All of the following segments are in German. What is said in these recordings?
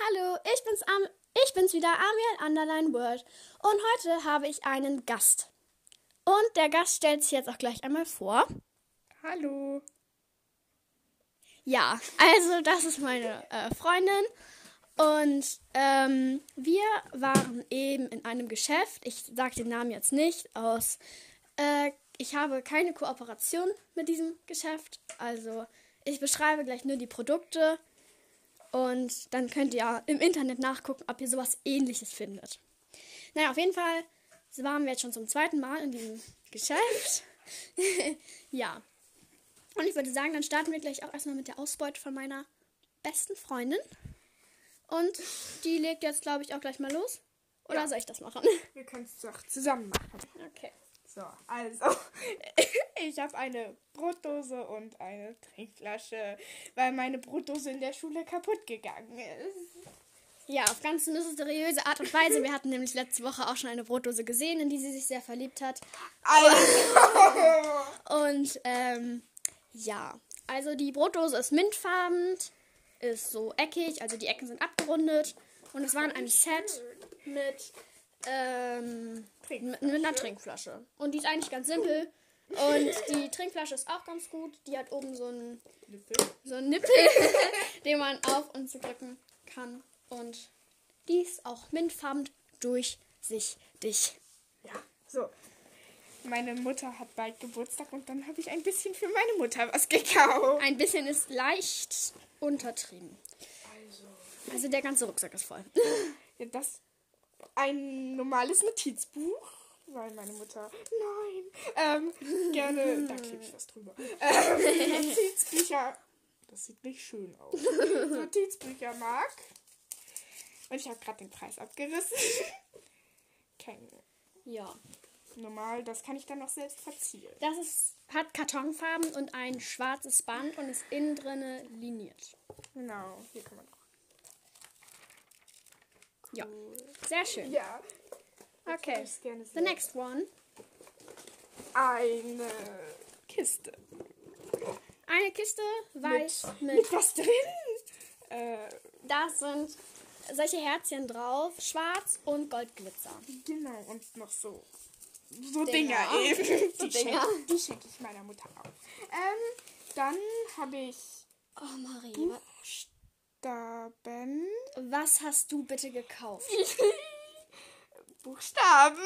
Hallo, ich bin's, Am ich bin's wieder, Amiel Underline World. Und heute habe ich einen Gast. Und der Gast stellt sich jetzt auch gleich einmal vor. Hallo. Ja, also das ist meine äh, Freundin. Und ähm, wir waren eben in einem Geschäft. Ich sage den Namen jetzt nicht aus. Äh, ich habe keine Kooperation mit diesem Geschäft. Also ich beschreibe gleich nur die Produkte. Und dann könnt ihr im Internet nachgucken, ob ihr sowas ähnliches findet. Naja, auf jeden Fall waren wir jetzt schon zum zweiten Mal in diesem Geschäft. ja. Und ich würde sagen, dann starten wir gleich auch erstmal mit der Ausbeute von meiner besten Freundin. Und die legt jetzt, glaube ich, auch gleich mal los. Oder Ja. soll ich das machen? Wir können es doch zusammen machen. Okay. So, also, ich habe eine Brotdose und eine Trinkflasche, weil meine Brotdose in der Schule kaputt gegangen ist. Ja, auf ganz mysteriöse Art und Weise. Wir hatten nämlich letzte Woche auch schon eine Brotdose gesehen, in die sie sich sehr verliebt hat. Also, Und ähm, ja, also die Brotdose ist mintfarben, ist so eckig, also die Ecken sind abgerundet. Und es war ein Set mit, ähm, mit, einer Trinkflasche. Und die ist eigentlich ganz simpel. Und die Trinkflasche ist auch ganz gut. Die hat oben so einen, so einen Nippel, den man auf und zu drücken kann. Und die ist auch mintfarben durchsichtig. ja, so. Meine Mutter hat bald Geburtstag und dann habe ich ein bisschen für meine Mutter was gekauft. Ein bisschen ist leicht untertrieben. Also, Also der ganze Rucksack ist voll. ja, das ein normales Notizbuch, weil meine Mutter, nein, ähm, gerne, da klebe ich was drüber. Ähm, Notizbücher, das sieht nicht schön aus. Notizbücher mag. Und ich habe gerade den Preis abgerissen. Kein Ja. normal, das kann ich dann noch selbst verzieren. Das ist, hat Kartonfarben und ein schwarzes Band und ist innen drinne liniert. Genau, hier kann man. Ja. Sehr schön. Ja. Okay. Ich gerne The next one. Eine Kiste. Eine Kiste weiß mit, mit. mit was drin? Äh, Da sind solche Herzchen drauf, schwarz und goldglitzer. Genau, und noch so. So Dinger. Dinger, eben. So die Dinger. Schenke, die schenke ich meiner Mutter auch. Ähm, dann habe ich Oh, Marie, wa- Buchstaben. Was hast du bitte gekauft? Buchstaben.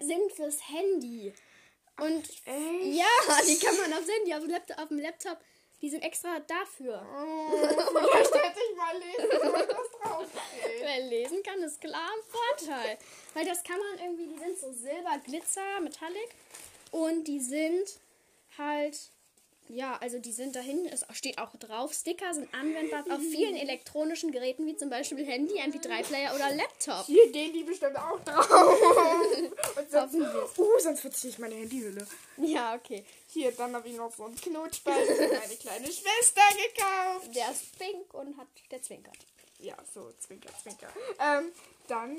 Die sind fürs Handy. Und Echt? ja, die kann man aufs Handy, auf dem Laptop, auf dem Laptop. Die sind extra dafür. Oh, vielleicht hätte ich mal lesen was draufsteht. Wer lesen kann, ist klar ein Vorteil. Weil das kann man irgendwie, die sind so Silber, Glitzer, Metallic. Und die sind halt, ja, also die sind da hinten, es steht auch drauf, Sticker sind anwendbar auf vielen elektronischen Geräten, wie zum Beispiel Handy, MP3-Player oder Laptop. Hier gehen die bestimmt auch drauf. Und sonst, uh, sonst verziehe ich meine Handyhülle. Ja, okay. Hier, dann habe ich noch so einen Knutschball für meine kleine Schwester gekauft. Der ist pink und hat, der zwinkert. Ja, so, zwinker, zwinker. Ähm, dann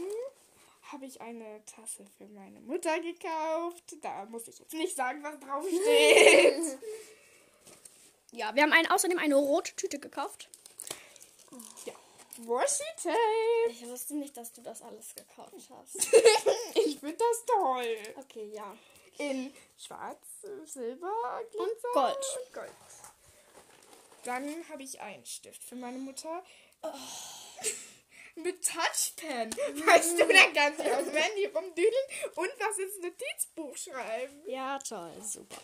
habe ich eine Tasse für meine Mutter gekauft. Da muss ich jetzt nicht sagen, was draufsteht. Ja, wir haben einen, außerdem eine rote Tüte gekauft. ja. Washi-Tape. Ich wusste nicht, dass du das alles gekauft hast. Ich finde das toll. Okay, ja. In schwarz, Silber, Glitzer Gold. Und Gold. Dann habe ich einen Stift für meine Mutter. Oh. Mit Touchpen. Weißt du, da kannst du aufs Handy rumdüdeln und was ins Notizbuch schreiben. Ja, toll, super.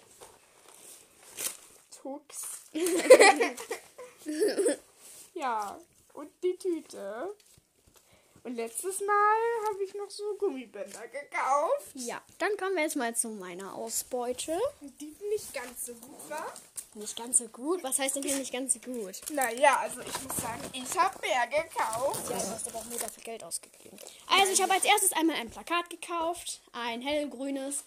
Tux. ja, und die Tüte. Und letztes Mal habe ich noch so Gummibänder gekauft, Ja, dann kommen wir jetzt mal zu meiner Ausbeute. die nicht ganz so gut war. Nicht ganz so gut. Was heißt denn hier nicht ganz so gut? Naja, also ich muss sagen, ich habe mehr gekauft. Ja, du hast aber auch nur dafür Geld ausgegeben. Also, ich habe als erstes einmal ein Plakat gekauft. Ein hellgrünes.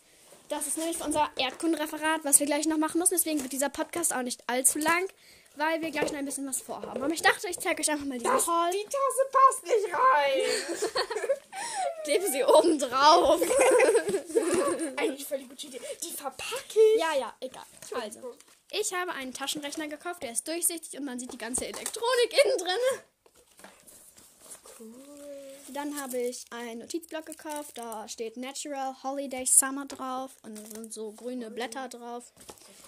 Das ist nämlich unser Erdkundenreferat, was wir gleich noch machen müssen. Deswegen wird dieser Podcast auch nicht allzu lang, weil wir gleich noch ein bisschen was vorhaben. Aber ich dachte, ich zeige euch einfach mal diesen Das, Haul. die Tasse passt nicht rein. Klebe sie oben drauf. Eigentlich völlig gute Idee. Die verpacke ich. Ja, ja, egal. Also, ich habe einen Taschenrechner gekauft, der ist durchsichtig und man sieht die ganze Elektronik innen drin. Cool. Dann habe ich einen Notizblock gekauft. Da steht Natural Holiday Summer drauf. Und da sind so grüne Blätter drauf.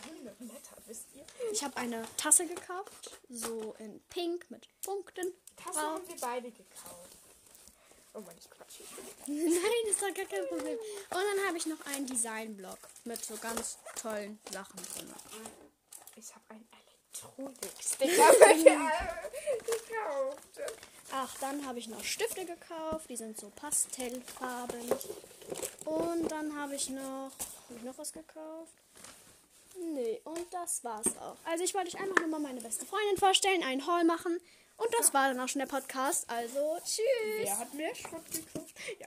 Grüne Blätter, wisst ihr? Ich habe eine Tasse gekauft. So in pink mit Punkten. Tasse drauf. haben wir beide gekauft. Oh Mann, ich quatsche. Nein, ist doch gar kein Problem. Und dann habe ich noch einen Designblock mit so ganz tollen Sachen drin. Ich habe einen Elektronik-Sticker. Ach, dann habe ich noch Stifte gekauft. Die sind so pastellfarben. Und dann habe ich noch. Habe ich noch was gekauft? Nee, und das war's auch. Also ich wollte euch einfach nur mal meine beste Freundin vorstellen, einen Haul machen. Und das war dann auch schon der Podcast. Also, tschüss. Wer hat mehr Schrott gekauft? Ja.